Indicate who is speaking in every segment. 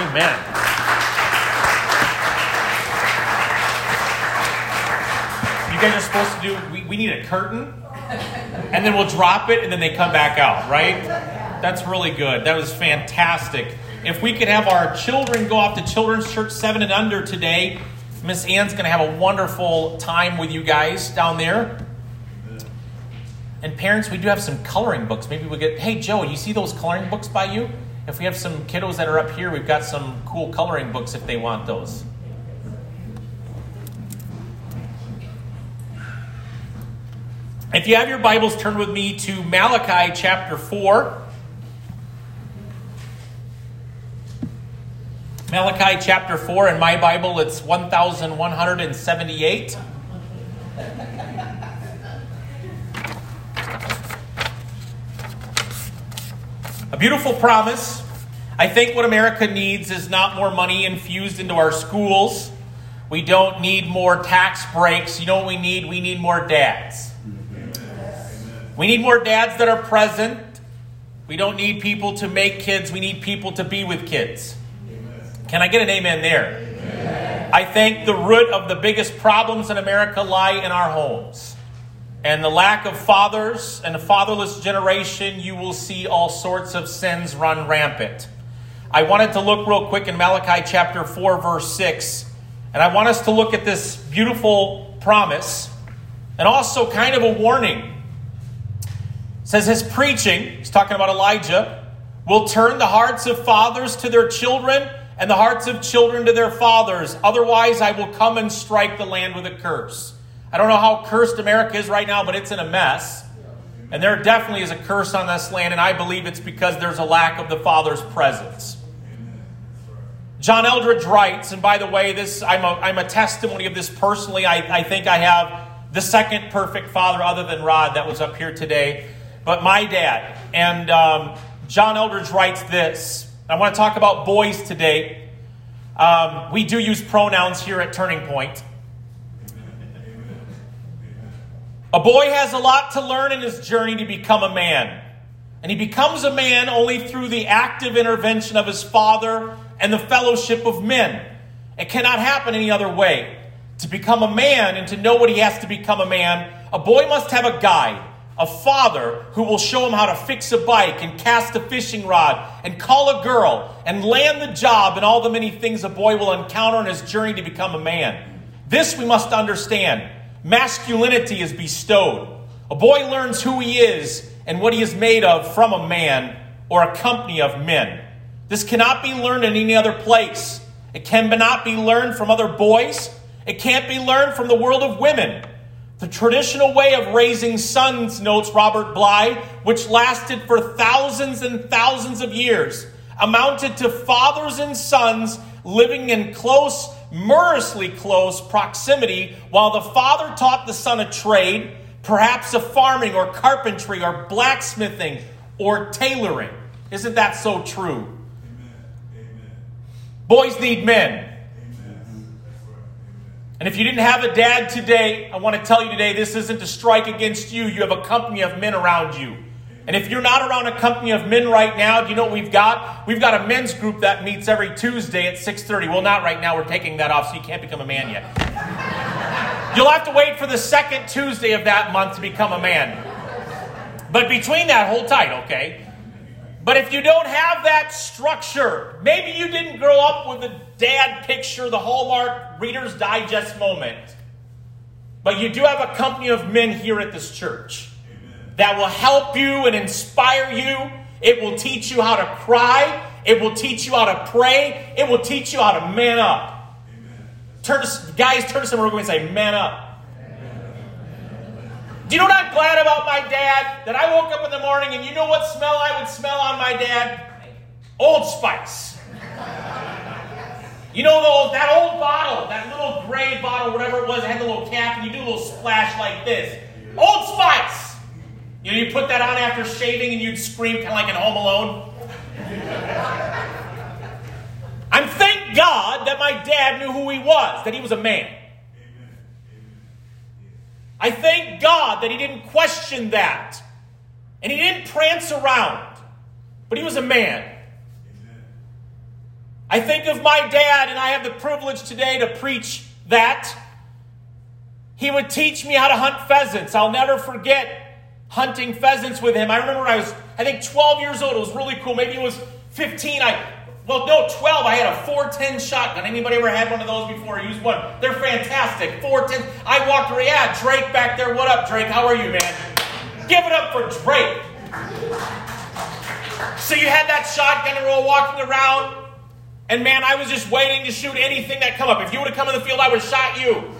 Speaker 1: Amen. You guys are supposed to do, we, we need a curtain, and then we'll drop it, and then they come back out, right? That's really good. That was fantastic. If we could have our children go off to Children's Church 7 and under today, Miss Ann's going to have a wonderful time with you guys down there. And parents, we do have some coloring books. Maybe we get, hey, Joe, you see those coloring books by you? If we have some kiddos that are up here, we've got some cool coloring books if they want those. If you have your Bibles, turn with me to Malachi chapter 4. Malachi chapter 4, in my Bible, it's 1178. Beautiful promise. I think what America needs is not more money infused into our schools. We don't need more tax breaks. You know what we need? We need more dads. We need more dads that are present. We don't need people to make kids, we need people to be with kids. Can I get an amen there? I think the root of the biggest problems in America lie in our homes. And the lack of fathers and a fatherless generation, you will see all sorts of sins run rampant. I wanted to look real quick in Malachi chapter 4, verse 6, and I want us to look at this beautiful promise and also kind of a warning says his preaching, he's talking about Elijah, will turn the hearts of fathers to their children and the hearts of children to their fathers. Otherwise, I will come and strike the land with a curse. I don't know how cursed America is right now, but it's in a mess. And there definitely is a curse on this land, and I believe it's because there's a lack of the Father's presence. John Eldredge writes, and by the way, this I'm a, I'm a testimony of this personally. I, I think I have the second perfect father other than Rod that was up here today but my dad. And um, John Eldredge writes this. I want to talk about boys today. Um, we do use pronouns here at Turning Point. A boy has a lot to learn in his journey to become a man. And he becomes a man only through the active intervention of his father and the fellowship of men. It cannot happen any other way. To become a man and to know what he has to become a man, a boy must have a guide a father who will show him how to fix a bike and cast a fishing rod and call a girl and land the job and all the many things a boy will encounter in his journey to become a man. This we must understand. Masculinity is bestowed. A boy learns who he is and what he is made of from a man or a company of men. This cannot be learned in any other place. It cannot be learned from other boys. It can't be learned from the world of women. The traditional way of raising sons, notes Robert Bly, which lasted for thousands and thousands of years, amounted to fathers and sons living in close, murderously close proximity while the father taught the son a trade, perhaps a farming or carpentry or blacksmithing or tailoring. Isn't that so true? Amen. Amen. Boys need men. And if you didn't have a dad today, I want to tell you today this isn't to strike against you. You have a company of men around you. And if you're not around a company of men right now, do you know what we've got? We've got a men's group that meets every Tuesday at 6:30. Well, not right now. We're taking that off, so you can't become a man yet. You'll have to wait for the second Tuesday of that month to become a man. But between that, hold tight, okay? But if you don't have that structure, maybe you didn't grow up with the dad picture, the Hallmark Reader's Digest moment, but you do have a company of men here at this church. That will help you and inspire you. It will teach you how to cry. It will teach you how to pray. It will teach you how to man up. Amen. Turn to, guys, turn to someone real quick and say, man up. Do you know what I'm glad about my dad? That I woke up in the morning and you know what smell I would smell on my dad? Old Spice. You know the old, that old bottle, that little gray bottle, whatever it was, it had the little cap, and you do a little splash like this. Old Spice. You know, you put that on after shaving, and you'd scream kind of like in Home Alone. I'm thank God that my dad knew who he was, that he was a man. I thank God that he didn't question that. And he didn't prance around. But he was a man. I think of my dad, and I have the privilege today to preach that. He would teach me how to hunt pheasants. I'll never forget hunting pheasants with him. I remember I was, I think, 12 years old. It was really cool. Maybe it was 15. I well, no, 12. I had a 410 shotgun. Anybody ever had one of those before? I used one. They're fantastic. 410. I walked around. Yeah, Drake back there. What up, Drake? How are you, man? Give it up for Drake. So you had that shotgun and we were walking around. And man, I was just waiting to shoot anything that come up. If you would have come in the field, I would have shot you.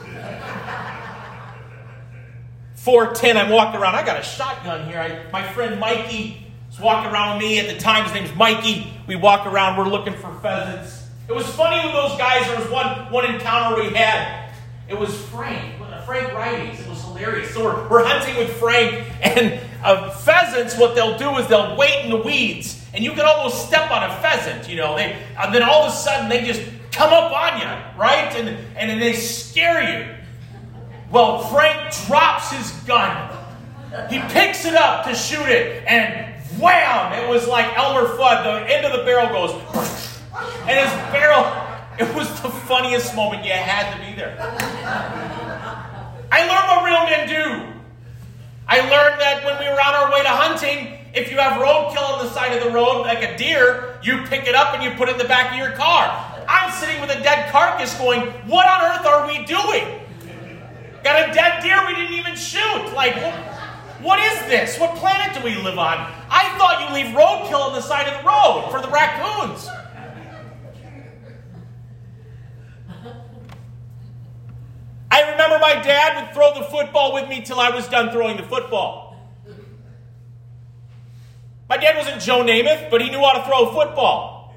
Speaker 1: 410, I'm walking around. I got a shotgun here. I, my friend Mikey is walking around with me. At the time, his name's Mikey. We walk around, we're looking for pheasants. It was funny with those guys. There was one, one encounter we had. It was Frank, Frank Righties. It was hilarious. So we're, we're hunting with Frank, and uh, pheasants, what they'll do is they'll wait in the weeds, and you can almost step on a pheasant, you know. They, and then all of a sudden, they just come up on you, right? And, and then they scare you. Well, Frank drops his gun. He picks it up to shoot it, and wham! It was like Elmer Fudd. The end of the barrel goes, and his barrel. It was the funniest moment. You had to be there. I learned what real men do. I learned that when we were on our way to hunting, if you have roadkill on the side of the road, like a deer, you pick it up and you put it in the back of your car. I'm sitting with a dead carcass going, What on earth are we doing? Got a dead deer we didn't even shoot. Like, what is this? What planet do we live on? I thought you leave roadkill on the side of the road for the raccoons. I remember my dad would throw the football with me till I was done throwing the football. My dad wasn't Joe Namath, but he knew how to throw a football.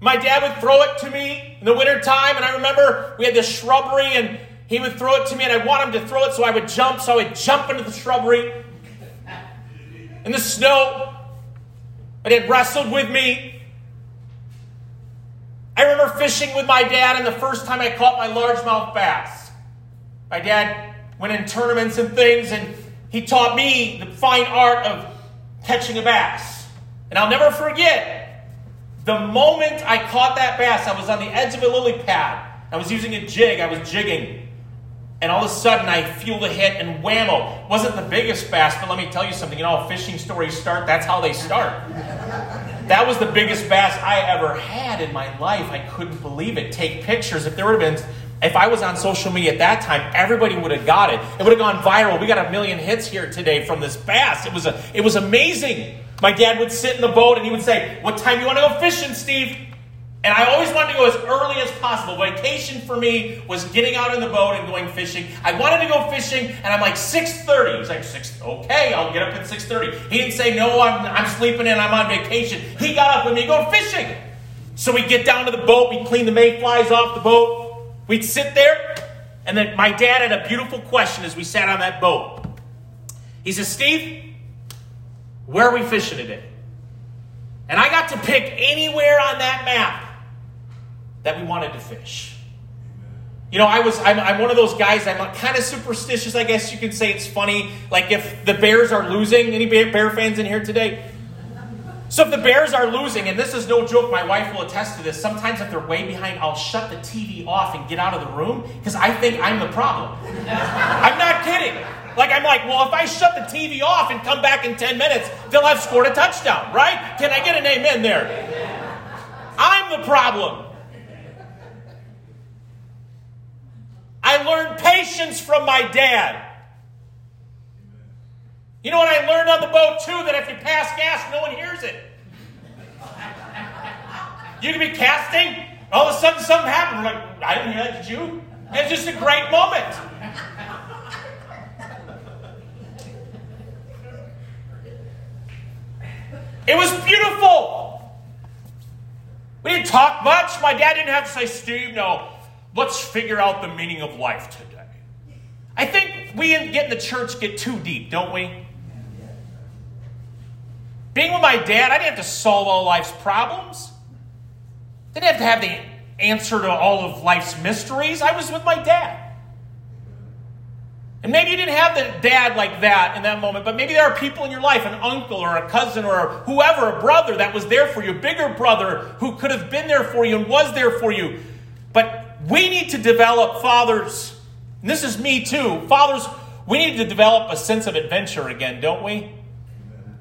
Speaker 1: My dad would throw it to me the wintertime, and I remember we had this shrubbery, and he would throw it to me, and I want him to throw it, so I would jump. So I would jump into the shrubbery in the snow. But he wrestled with me. I remember fishing with my dad, and the first time I caught my largemouth bass. My dad went in tournaments and things, and he taught me the fine art of catching a bass. And I'll never forget the moment I caught that bass, I was on the edge of a lily pad. I was using a jig, I was jigging. And all of a sudden, I feel the hit and whammo. Wasn't the biggest bass, but let me tell you something. You know fishing stories start? That's how they start. That was the biggest bass I ever had in my life. I couldn't believe it. Take pictures. If there would have been, if I was on social media at that time, everybody would have got it. It would have gone viral. We got a million hits here today from this bass. It was a, it was amazing. My dad would sit in the boat and he would say, What time you want to go fishing, Steve? And I always wanted to go as early as possible. Vacation for me was getting out in the boat and going fishing. I wanted to go fishing, and I'm like 6:30. He's like, "6, okay, I'll get up at 6:30." He didn't say, "No, I'm, I'm sleeping in. I'm on vacation." He got up with me, go fishing. So we get down to the boat. We clean the mayflies off the boat. We'd sit there, and then my dad had a beautiful question as we sat on that boat. He says, "Steve, where are we fishing today? And I got to pick anywhere on that map that we wanted to fish. You know, I was I'm, I'm one of those guys. I'm kind of superstitious, I guess you could say. It's funny, like if the Bears are losing. Any Bear fans in here today? So if the Bears are losing, and this is no joke, my wife will attest to this. Sometimes if they're way behind, I'll shut the TV off and get out of the room because I think I'm the problem. I'm not kidding. Like, I'm like, well, if I shut the TV off and come back in 10 minutes, they'll have scored a touchdown, right? Can I get an amen there? I'm the problem. I learned patience from my dad. You know what I learned on the boat too? That if you pass gas, no one hears it. You can be casting, all of a sudden something happened. We're like, I didn't hear that, did you? it's just a great moment. It was beautiful. We didn't talk much. My dad didn't have to say, Steve, no, let's figure out the meaning of life today. I think we get in the church get too deep, don't we? Being with my dad, I didn't have to solve all life's problems. Didn't have to have the answer to all of life's mysteries. I was with my dad. And maybe you didn't have the dad like that in that moment, but maybe there are people in your life, an uncle or a cousin or whoever, a brother that was there for you, a bigger brother who could have been there for you and was there for you. But we need to develop fathers, and this is me too, fathers, we need to develop a sense of adventure again, don't we?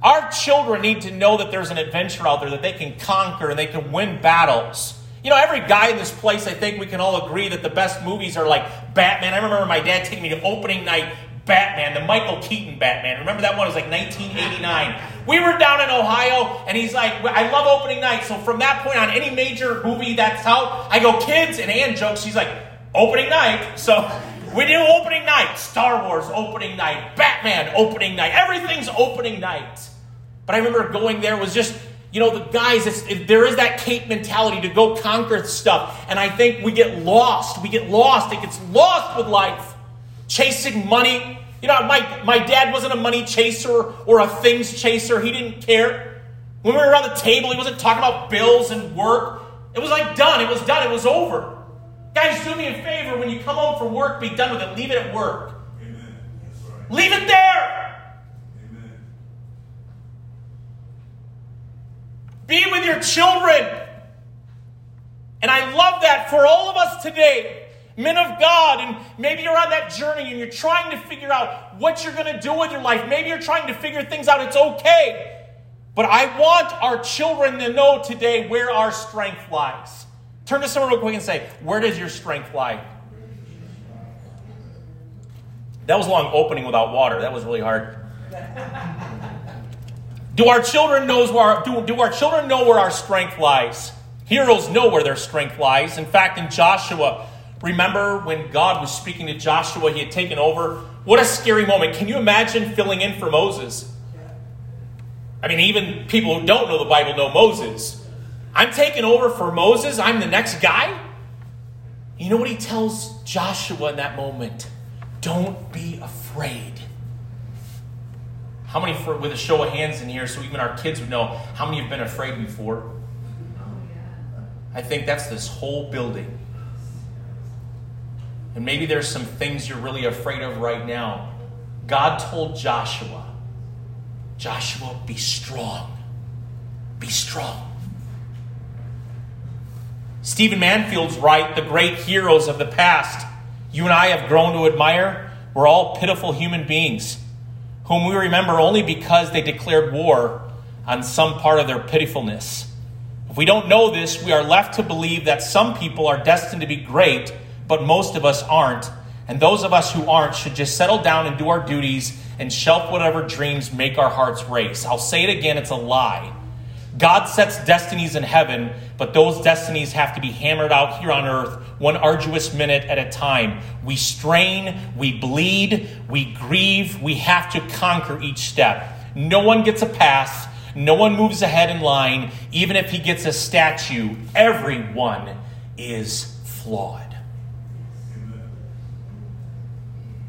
Speaker 1: Our children need to know that there's an adventure out there that they can conquer and they can win battles. You know, every guy in this place, I think we can all agree that the best movies are like Batman. I remember my dad taking me to opening night Batman, the Michael Keaton Batman. Remember that one? It was like 1989. We were down in Ohio, and he's like, I love opening night. So from that point on, any major movie that's out, I go, kids, and Ann jokes, she's like, opening night. So we do opening night. Star Wars opening night. Batman opening night. Everything's opening night. But I remember going there was just you know, the guys, it, there is that Kate mentality to go conquer stuff. And I think we get lost. We get lost. It gets lost with life. Chasing money. You know, my, my dad wasn't a money chaser or a things chaser. He didn't care. When we were around the table, he wasn't talking about bills and work. It was like done. It was done. It was over. Guys, do me a favor. When you come home from work, be done with it. Leave it at work. Right. Leave it there. Be with your children. And I love that for all of us today, men of God, and maybe you're on that journey and you're trying to figure out what you're going to do with your life. Maybe you're trying to figure things out. It's okay. But I want our children to know today where our strength lies. Turn to someone real quick and say, Where does your strength lie? That was a long opening without water. That was really hard. Do our children knows where our, do, do our children know where our strength lies? Heroes know where their strength lies. In fact, in Joshua, remember when God was speaking to Joshua, he had taken over. What a scary moment. Can you imagine filling in for Moses? I mean, even people who don't know the Bible know Moses. I'm taking over for Moses. I'm the next guy. You know what he tells Joshua in that moment? Don't be afraid. How many, for, with a show of hands in here, so even our kids would know, how many have been afraid before? I think that's this whole building. And maybe there's some things you're really afraid of right now. God told Joshua, Joshua, be strong. Be strong. Stephen Mansfield's right. The great heroes of the past you and I have grown to admire were all pitiful human beings whom we remember only because they declared war on some part of their pitifulness. If we don't know this, we are left to believe that some people are destined to be great, but most of us aren't. And those of us who aren't should just settle down and do our duties and shelf whatever dreams make our hearts race. I'll say it again, it's a lie. God sets destinies in heaven, but those destinies have to be hammered out here on earth, one arduous minute at a time. We strain, we bleed, we grieve, we have to conquer each step. No one gets a pass, no one moves ahead in line, even if he gets a statue. Everyone is flawed.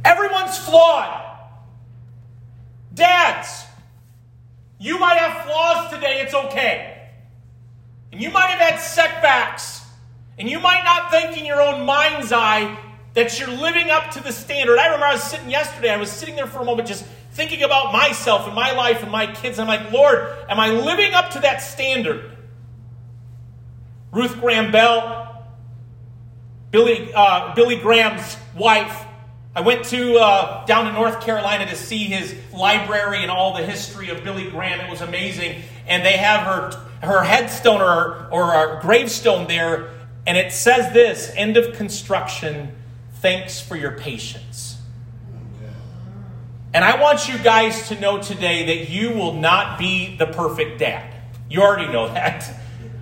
Speaker 1: Everyone's flawed. Dads, you might have flaws today, it's okay. And you might have had setbacks. And you might not think in your own mind's eye that you're living up to the standard. I remember I was sitting yesterday, I was sitting there for a moment just thinking about myself and my life and my kids. I'm like, Lord, am I living up to that standard? Ruth Graham Bell, Billy, uh, Billy Graham's wife, I went to uh, down to North Carolina to see his library and all the history of Billy Graham. It was amazing, and they have her her headstone or or gravestone there, and it says this: "End of construction. Thanks for your patience." And I want you guys to know today that you will not be the perfect dad. You already know that.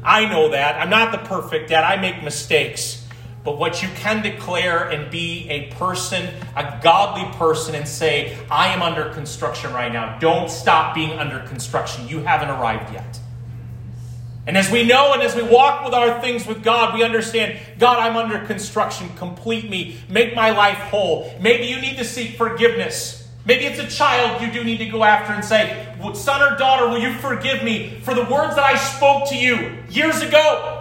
Speaker 1: I know that. I'm not the perfect dad. I make mistakes. But what you can declare and be a person, a godly person, and say, I am under construction right now. Don't stop being under construction. You haven't arrived yet. And as we know and as we walk with our things with God, we understand, God, I'm under construction. Complete me. Make my life whole. Maybe you need to seek forgiveness. Maybe it's a child you do need to go after and say, Son or daughter, will you forgive me for the words that I spoke to you years ago?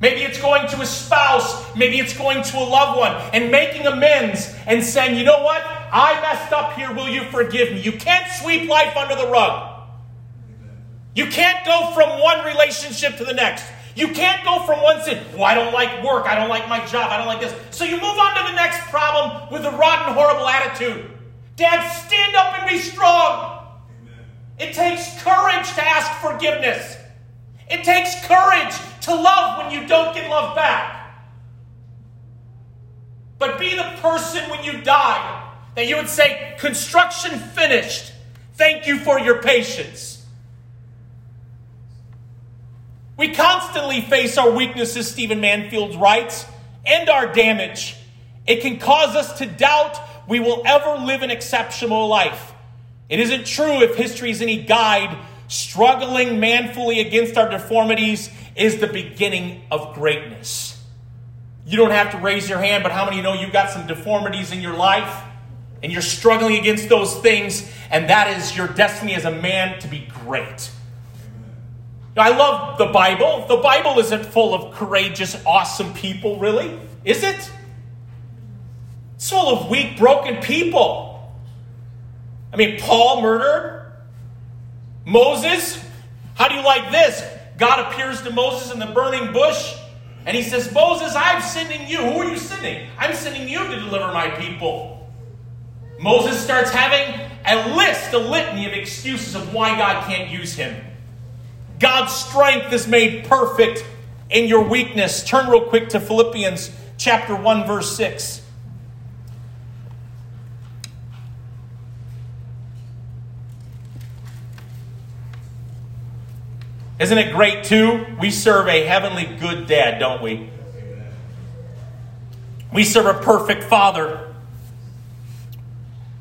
Speaker 1: Maybe it's going to a spouse. Maybe it's going to a loved one and making amends and saying, you know what? I messed up here. Will you forgive me? You can't sweep life under the rug. You can't go from one relationship to the next. You can't go from one sin. Well, I don't like work. I don't like my job. I don't like this. So you move on to the next problem with a rotten, horrible attitude. Dad, stand up and be strong. It takes courage to ask forgiveness. It takes courage to love when you don't get love back. But be the person when you die that you would say, Construction finished. Thank you for your patience. We constantly face our weaknesses, Stephen Mansfield writes, and our damage. It can cause us to doubt we will ever live an exceptional life. It isn't true if history is any guide. Struggling manfully against our deformities is the beginning of greatness. You don't have to raise your hand, but how many know you've got some deformities in your life? And you're struggling against those things, and that is your destiny as a man to be great. I love the Bible. The Bible isn't full of courageous, awesome people, really, is it? It's full of weak, broken people. I mean, Paul murdered. Moses, how do you like this? God appears to Moses in the burning bush and he says, Moses, I'm sending you. Who are you sending? I'm sending you to deliver my people. Moses starts having a list, a litany of excuses of why God can't use him. God's strength is made perfect in your weakness. Turn real quick to Philippians chapter 1 verse 6. Isn't it great, too? We serve a heavenly good dad, don't we? We serve a perfect father.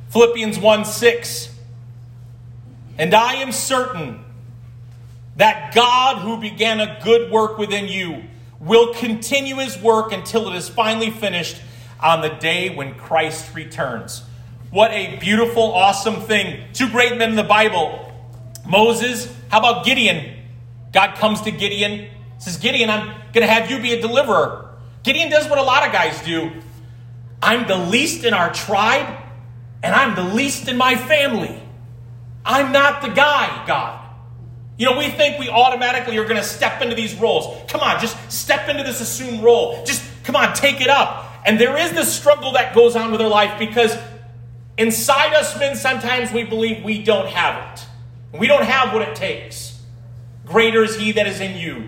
Speaker 1: Philippians 1 6. And I am certain that God, who began a good work within you, will continue his work until it is finally finished on the day when Christ returns. What a beautiful, awesome thing. Two great men in the Bible Moses, how about Gideon? God comes to Gideon, says, Gideon, I'm going to have you be a deliverer. Gideon does what a lot of guys do I'm the least in our tribe, and I'm the least in my family. I'm not the guy, God. You know, we think we automatically are going to step into these roles. Come on, just step into this assumed role. Just come on, take it up. And there is this struggle that goes on with our life because inside us men, sometimes we believe we don't have it. We don't have what it takes. Greater is he that is in you.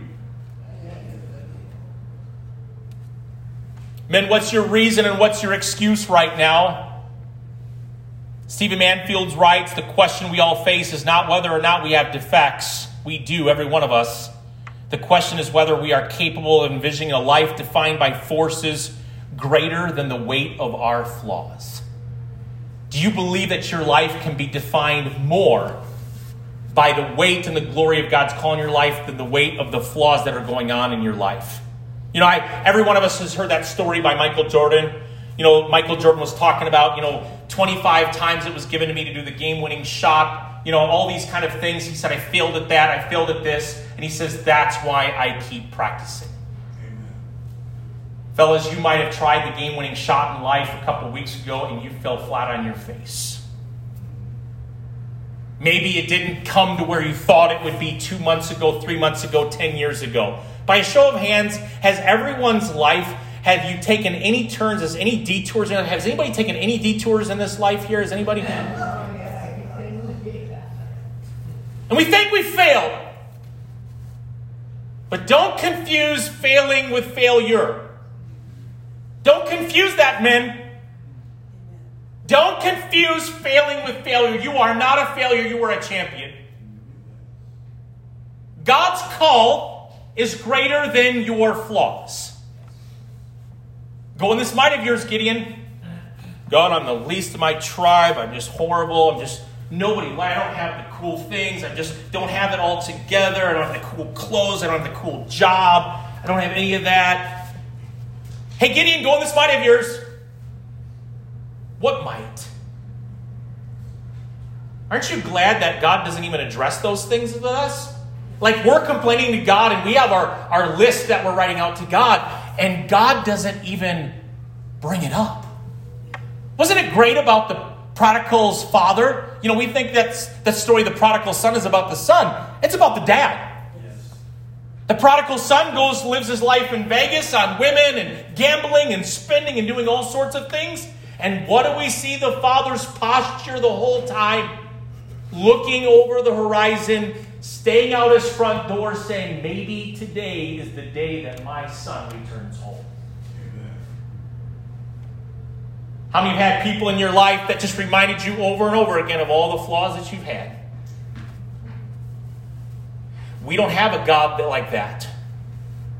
Speaker 1: Men, what's your reason and what's your excuse right now? Stephen Mansfield writes the question we all face is not whether or not we have defects. We do, every one of us. The question is whether we are capable of envisioning a life defined by forces greater than the weight of our flaws. Do you believe that your life can be defined more by the weight and the glory of God's call in your life than the weight of the flaws that are going on in your life. You know, I, every one of us has heard that story by Michael Jordan. You know, Michael Jordan was talking about, you know, 25 times it was given to me to do the game winning shot, you know, all these kind of things. He said, I failed at that, I failed at this. And he says, that's why I keep practicing. Amen. Fellas, you might have tried the game winning shot in life a couple weeks ago and you fell flat on your face. Maybe it didn't come to where you thought it would be two months ago, three months ago, 10 years ago. By a show of hands, has everyone's life, have you taken any turns, has any detours? Has anybody taken any detours in this life here? Has anybody? And we think we failed. But don't confuse failing with failure. Don't confuse that, men. Don't confuse failing with failure. You are not a failure, you are a champion. God's call is greater than your flaws. Go in this might of yours, Gideon. God, I'm the least of my tribe. I'm just horrible. I'm just nobody. I don't have the cool things. I just don't have it all together. I don't have the cool clothes. I don't have the cool job. I don't have any of that. Hey, Gideon, go in this might of yours. What might? Aren't you glad that God doesn't even address those things with us? Like we're complaining to God and we have our, our list that we're writing out to God, and God doesn't even bring it up. Wasn't it great about the prodigal's father. You know, we think that's that story, the prodigal son, is about the son. It's about the dad. The prodigal son goes, lives his life in Vegas on women and gambling and spending and doing all sorts of things. And what do we see the father's posture the whole time? Looking over the horizon, staying out his front door, saying, Maybe today is the day that my son returns home. How many have had people in your life that just reminded you over and over again of all the flaws that you've had? We don't have a God like that.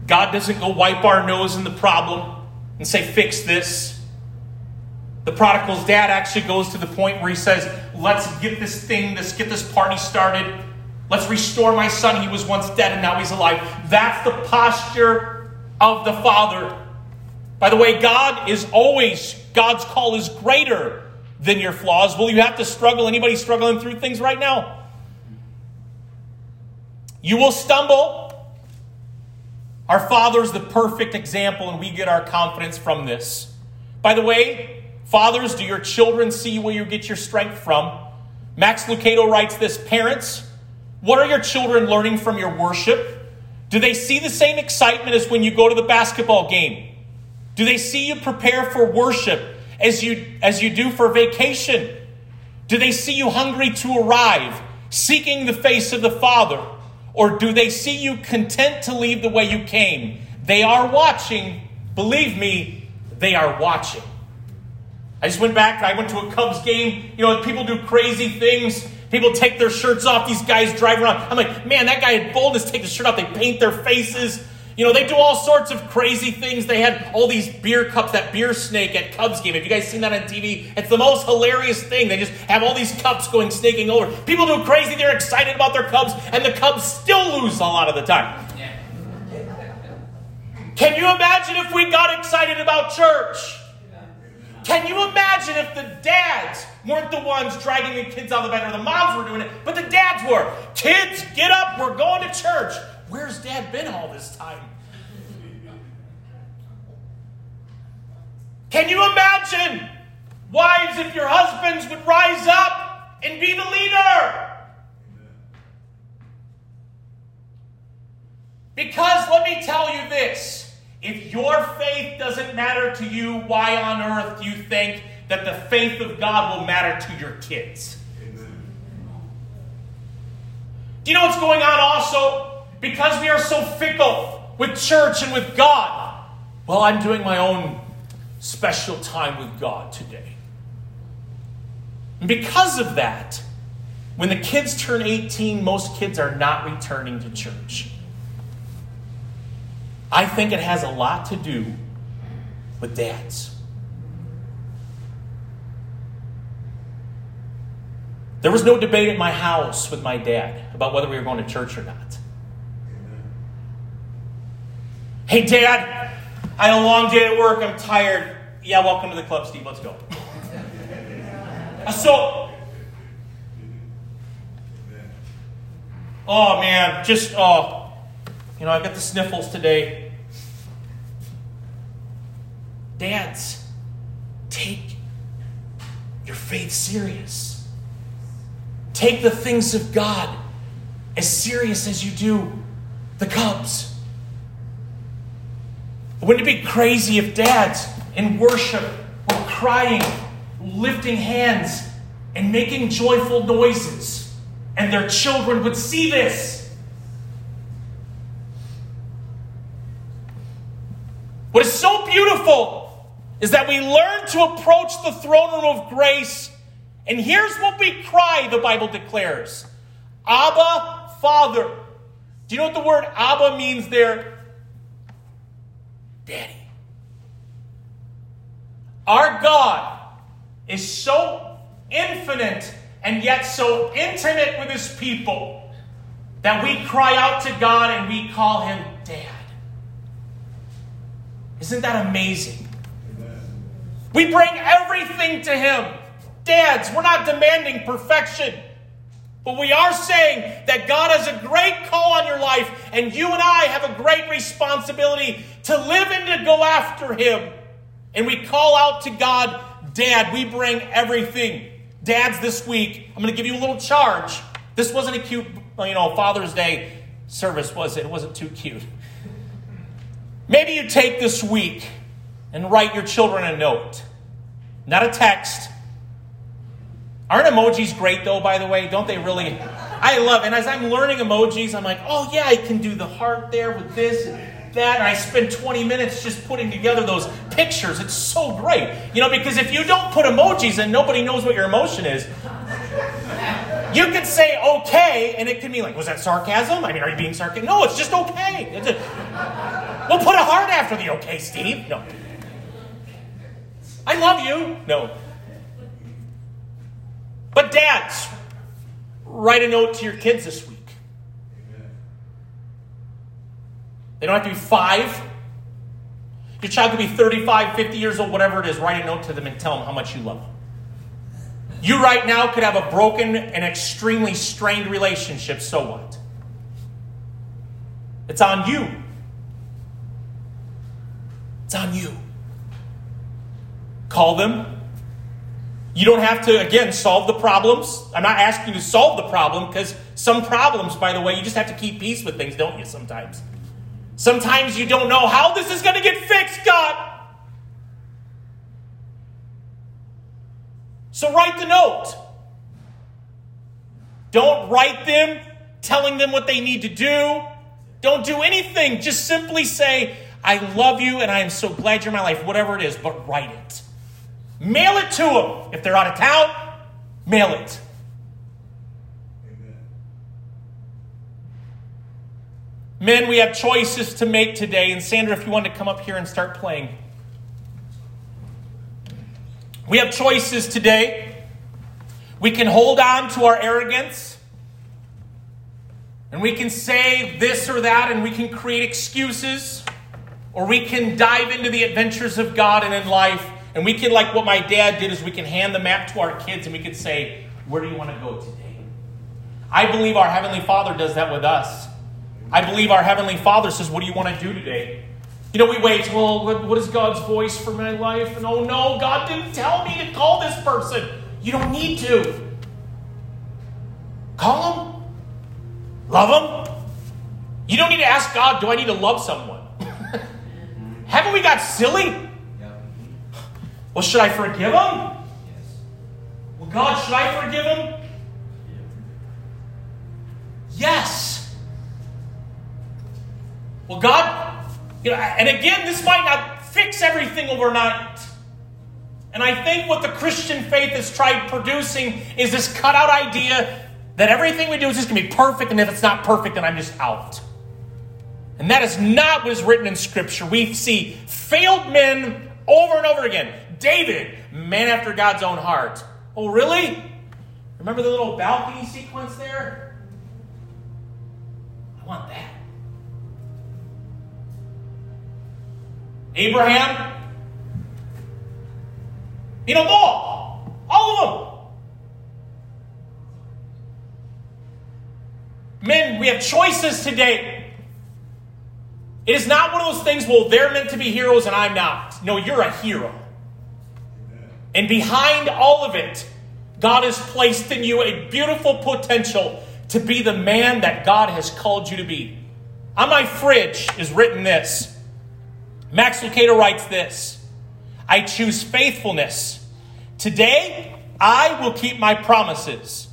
Speaker 1: God doesn't go wipe our nose in the problem and say, fix this. The prodigal's dad actually goes to the point where he says, let's get this thing, let's get this party started. Let's restore my son. He was once dead and now he's alive. That's the posture of the father. By the way, God is always, God's call is greater than your flaws. Will you have to struggle? Anybody struggling through things right now? You will stumble. Our Father's the perfect example, and we get our confidence from this. By the way, fathers, do your children see where you get your strength from? Max Lucado writes this Parents, what are your children learning from your worship? Do they see the same excitement as when you go to the basketball game? Do they see you prepare for worship as you, as you do for vacation? Do they see you hungry to arrive, seeking the face of the Father? Or do they see you content to leave the way you came? They are watching. Believe me, they are watching. I just went back, I went to a Cubs game. You know, people do crazy things. People take their shirts off. These guys drive around. I'm like, man, that guy had boldness take the shirt off. They paint their faces. You know, they do all sorts of crazy things. They had all these beer cups, that beer snake at Cubs game. Have you guys seen that on TV? It's the most hilarious thing. They just have all these cups going snaking over. People do crazy. They're excited about their Cubs, and the Cubs still lose a lot of the time. Can you imagine if we got excited about church? Can you imagine if the dads weren't the ones dragging the kids out of the bed, or the moms were doing it, but the dads were? Kids, get up, we're going to church. Where's dad been all this time? Can you imagine, wives, if your husbands would rise up and be the leader? Because let me tell you this if your faith doesn't matter to you, why on earth do you think that the faith of God will matter to your kids? Do you know what's going on also? because we are so fickle with church and with God. Well, I'm doing my own special time with God today. And because of that, when the kids turn 18, most kids are not returning to church. I think it has a lot to do with dads. There was no debate at my house with my dad about whether we were going to church or not. Hey, Dad, I had a long day at work. I'm tired. Yeah, welcome to the club, Steve. Let's go. Uh, so, oh man, just oh, you know, I got the sniffles today. Dads, take your faith serious. Take the things of God as serious as you do the Cubs. Wouldn't it be crazy if dads in worship were crying, lifting hands, and making joyful noises, and their children would see this? What is so beautiful is that we learn to approach the throne room of grace, and here's what we cry, the Bible declares Abba, Father. Do you know what the word Abba means there? Daddy. Our God is so infinite and yet so intimate with his people that we cry out to God and we call him Dad. Isn't that amazing? We bring everything to him. Dads, we're not demanding perfection. But we are saying that God has a great call on your life, and you and I have a great responsibility to live and to go after Him. And we call out to God, Dad, we bring everything. Dads, this week, I'm going to give you a little charge. This wasn't a cute, you know, Father's Day service, was it? It wasn't too cute. Maybe you take this week and write your children a note, not a text. Aren't emojis great, though, by the way? Don't they really? I love, and as I'm learning emojis, I'm like, oh, yeah, I can do the heart there with this that, and I spend 20 minutes just putting together those pictures. It's so great. You know, because if you don't put emojis and nobody knows what your emotion is, you could say okay, and it can be like, was that sarcasm? I mean, are you being sarcastic? No, it's just okay. It's a, we'll put a heart after the okay, Steve. No. I love you. No. But dads, write a note to your kids this week. They don't have to be five. Your child could be 35, 50 years old, whatever it is. Write a note to them and tell them how much you love them. You right now could have a broken and extremely strained relationship, so what? It's on you. It's on you. Call them. You don't have to, again, solve the problems. I'm not asking you to solve the problem because some problems, by the way, you just have to keep peace with things, don't you, sometimes? Sometimes you don't know how this is going to get fixed, God. So write the note. Don't write them telling them what they need to do. Don't do anything. Just simply say, I love you and I am so glad you're in my life, whatever it is, but write it. Mail it to them. If they're out of town, mail it. Men, we have choices to make today. And Sandra, if you want to come up here and start playing. We have choices today. We can hold on to our arrogance. And we can say this or that, and we can create excuses. Or we can dive into the adventures of God and in life. And we can, like what my dad did, is we can hand the map to our kids and we can say, Where do you want to go today? I believe our Heavenly Father does that with us. I believe our Heavenly Father says, What do you want to do today? You know, we wait, oh, well, what is God's voice for my life? And oh no, God didn't tell me to call this person. You don't need to. Call him. Love him. You don't need to ask God, do I need to love someone? Haven't we got silly? Well, should I forgive him? Yes. Well, God, should I forgive him? Yes. Well, God, you know, and again, this might not fix everything overnight. And I think what the Christian faith has tried producing is this cutout idea that everything we do is just going to be perfect, and if it's not perfect, then I'm just out. And that is not what is written in Scripture. We see failed men over and over again. David, man after God's own heart. Oh, really? Remember the little balcony sequence there? I want that. Abraham. You know, all. All of them. Men, we have choices today. It is not one of those things, well, they're meant to be heroes and I'm not. No, you're a hero. And behind all of it, God has placed in you a beautiful potential to be the man that God has called you to be. On my fridge is written this Max Lucado writes this I choose faithfulness. Today, I will keep my promises.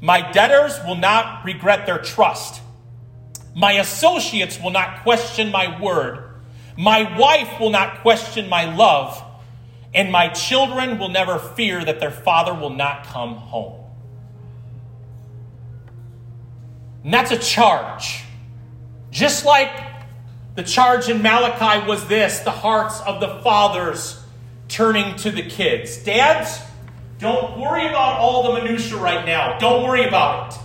Speaker 1: My debtors will not regret their trust. My associates will not question my word. My wife will not question my love. And my children will never fear that their father will not come home. And that's a charge. Just like the charge in Malachi was this the hearts of the fathers turning to the kids. Dads, don't worry about all the minutiae right now. Don't worry about it.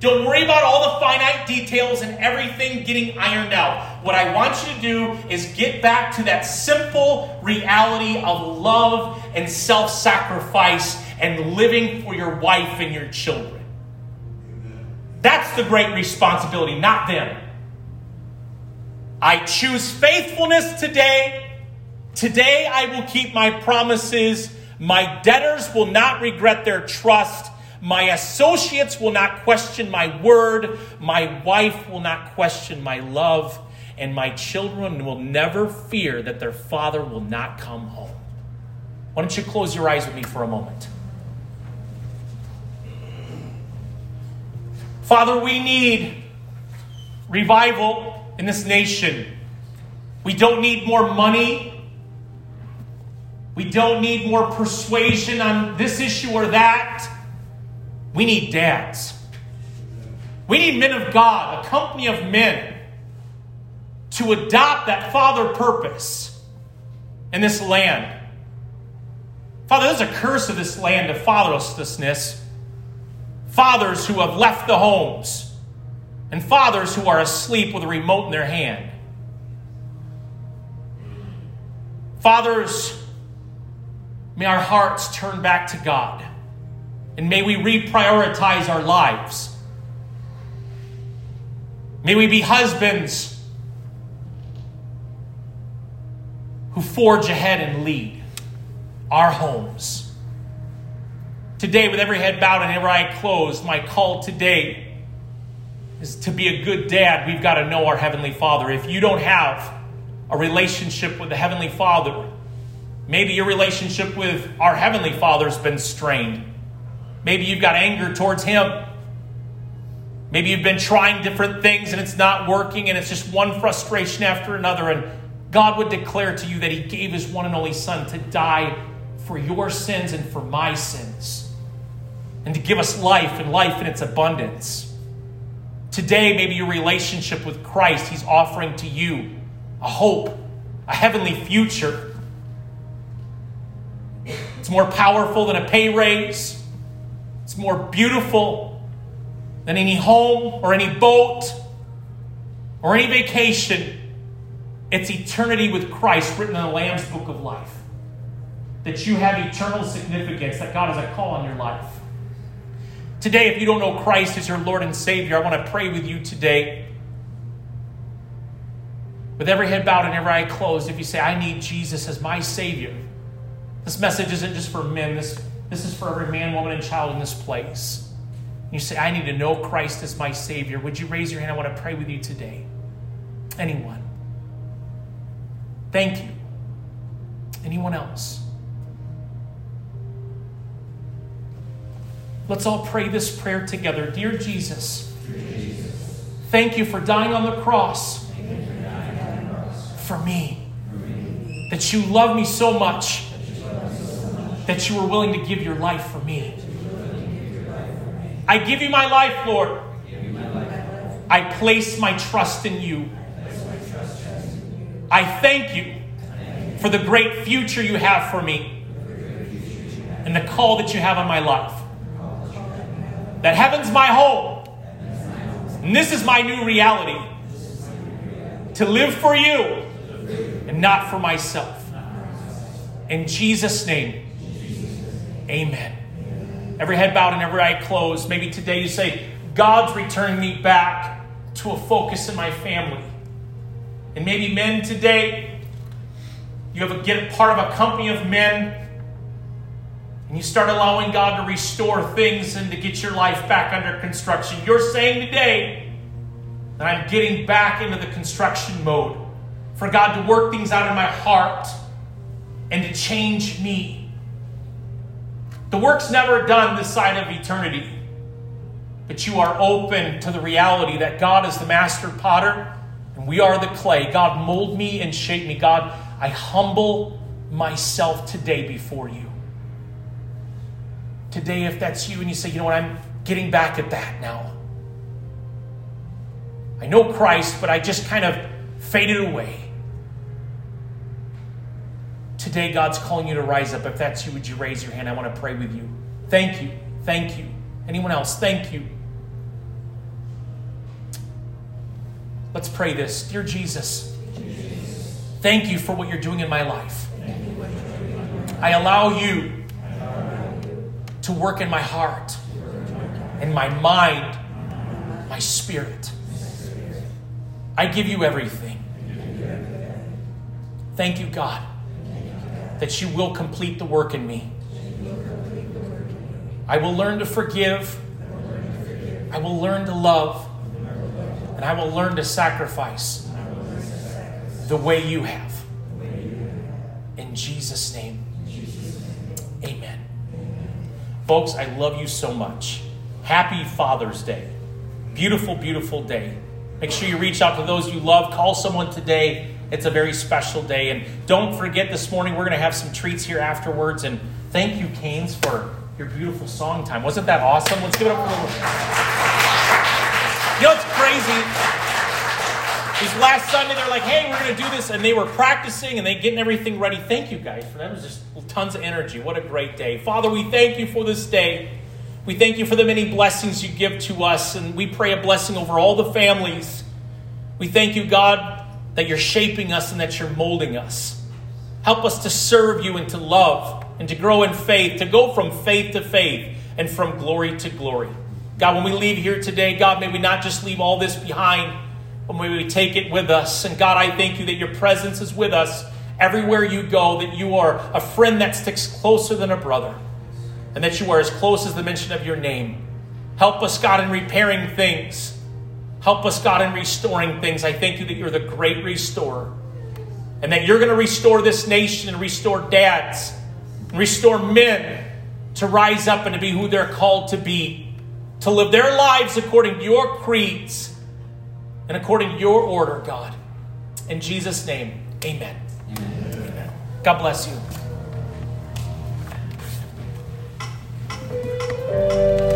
Speaker 1: Don't worry about all the finite details and everything getting ironed out. What I want you to do is get back to that simple reality of love and self sacrifice and living for your wife and your children. That's the great responsibility, not them. I choose faithfulness today. Today I will keep my promises. My debtors will not regret their trust. My associates will not question my word. My wife will not question my love. And my children will never fear that their father will not come home. Why don't you close your eyes with me for a moment? Father, we need revival in this nation. We don't need more money. We don't need more persuasion on this issue or that. We need dads. We need men of God, a company of men, to adopt that father purpose in this land. Father, there's a curse of this land of fatherlessness. Fathers who have left the homes, and fathers who are asleep with a remote in their hand. Fathers, may our hearts turn back to God, and may we reprioritize our lives. May we be husbands who forge ahead and lead our homes. Today, with every head bowed and every eye closed, my call today is to be a good dad. We've got to know our Heavenly Father. If you don't have a relationship with the Heavenly Father, maybe your relationship with our Heavenly Father has been strained. Maybe you've got anger towards Him. Maybe you've been trying different things and it's not working and it's just one frustration after another. And God would declare to you that He gave His one and only Son to die for your sins and for my sins, and to give us life and life in its abundance. Today, maybe your relationship with Christ, He's offering to you a hope, a heavenly future. It's more powerful than a pay raise, more beautiful than any home or any boat or any vacation. It's eternity with Christ written in the Lamb's book of life that you have eternal significance, that God has a call on your life. Today, if you don't know Christ as your Lord and Savior, I want to pray with you today. With every head bowed and every eye closed, if you say, I need Jesus as my Savior, this message isn't just for men, this, this is for every man, woman, and child in this place. You say, I need to know Christ as my Savior. Would you raise your hand? I want to pray with you today. Anyone? Thank you. Anyone else? Let's all pray this prayer together. Dear Jesus, thank you for dying on the cross for me. That you love me so much that you were willing to give your life for me. I give you my life, Lord. I place my trust in you. I thank you for the great future you have for me and the call that you have on my life that heaven's my home. And this is my new reality to live for you and not for myself. In Jesus' name, amen. Every head bowed and every eye closed. Maybe today you say, God's returning me back to a focus in my family. And maybe men today, you have a get part of a company of men and you start allowing God to restore things and to get your life back under construction, you're saying today that I'm getting back into the construction mode for God to work things out in my heart and to change me. The work's never done this side of eternity, but you are open to the reality that God is the master potter and we are the clay. God, mold me and shape me. God, I humble myself today before you today, if that's you and you say, you know what, I'm getting back at that now. I know Christ, but I just kind of faded away. Today, God's calling you to rise up. If that's you, would you raise your hand? I want to pray with you. Thank you. Thank you. Anyone else? Thank you. Let's pray this. Dear Jesus, thank you for what you're doing in my life. I allow you to work in my heart, in my mind, my spirit. I give you everything. Thank you, God, that you will complete the work in me. I will learn to forgive. I will learn to love. And I will learn to sacrifice the way you have. In Jesus' name, amen. Folks, I love you so much. Happy Father's Day. Beautiful, beautiful day. Make sure you reach out to those you love. Call someone today. It's a very special day. And don't forget this morning, we're going to have some treats here afterwards. And thank you, Canes, for your beautiful song time. Wasn't that awesome? Let's give it up for the. You know, it's crazy. This last Sunday, they're like, hey, we're going to do this. And they were practicing and they getting everything ready. Thank you guys for that. It was just tons of energy. What a great day. Father, we thank you for this day. We thank you for the many blessings you give to us. And we pray a blessing over all the families. We thank you, God, that you're shaping us and that you're molding us. Help us to serve you and to love and to grow in faith, to go from faith to faith and from glory to glory. God, when we leave here today, God, may we not just leave all this behind but may we take it with us. And God, I thank you that your presence is with us everywhere you go, that you are a friend that sticks closer than a brother, and that you are as close as the mention of your name. Help us, God, in repairing things. Help us, God, in restoring things. I thank you that you're the great restorer, and that you're going to restore this nation and restore dads, and restore men to rise up and to be who they're called to be, to live their lives according to your creeds and according to your order, God. In Jesus' name, amen. Amen. amen. God bless you.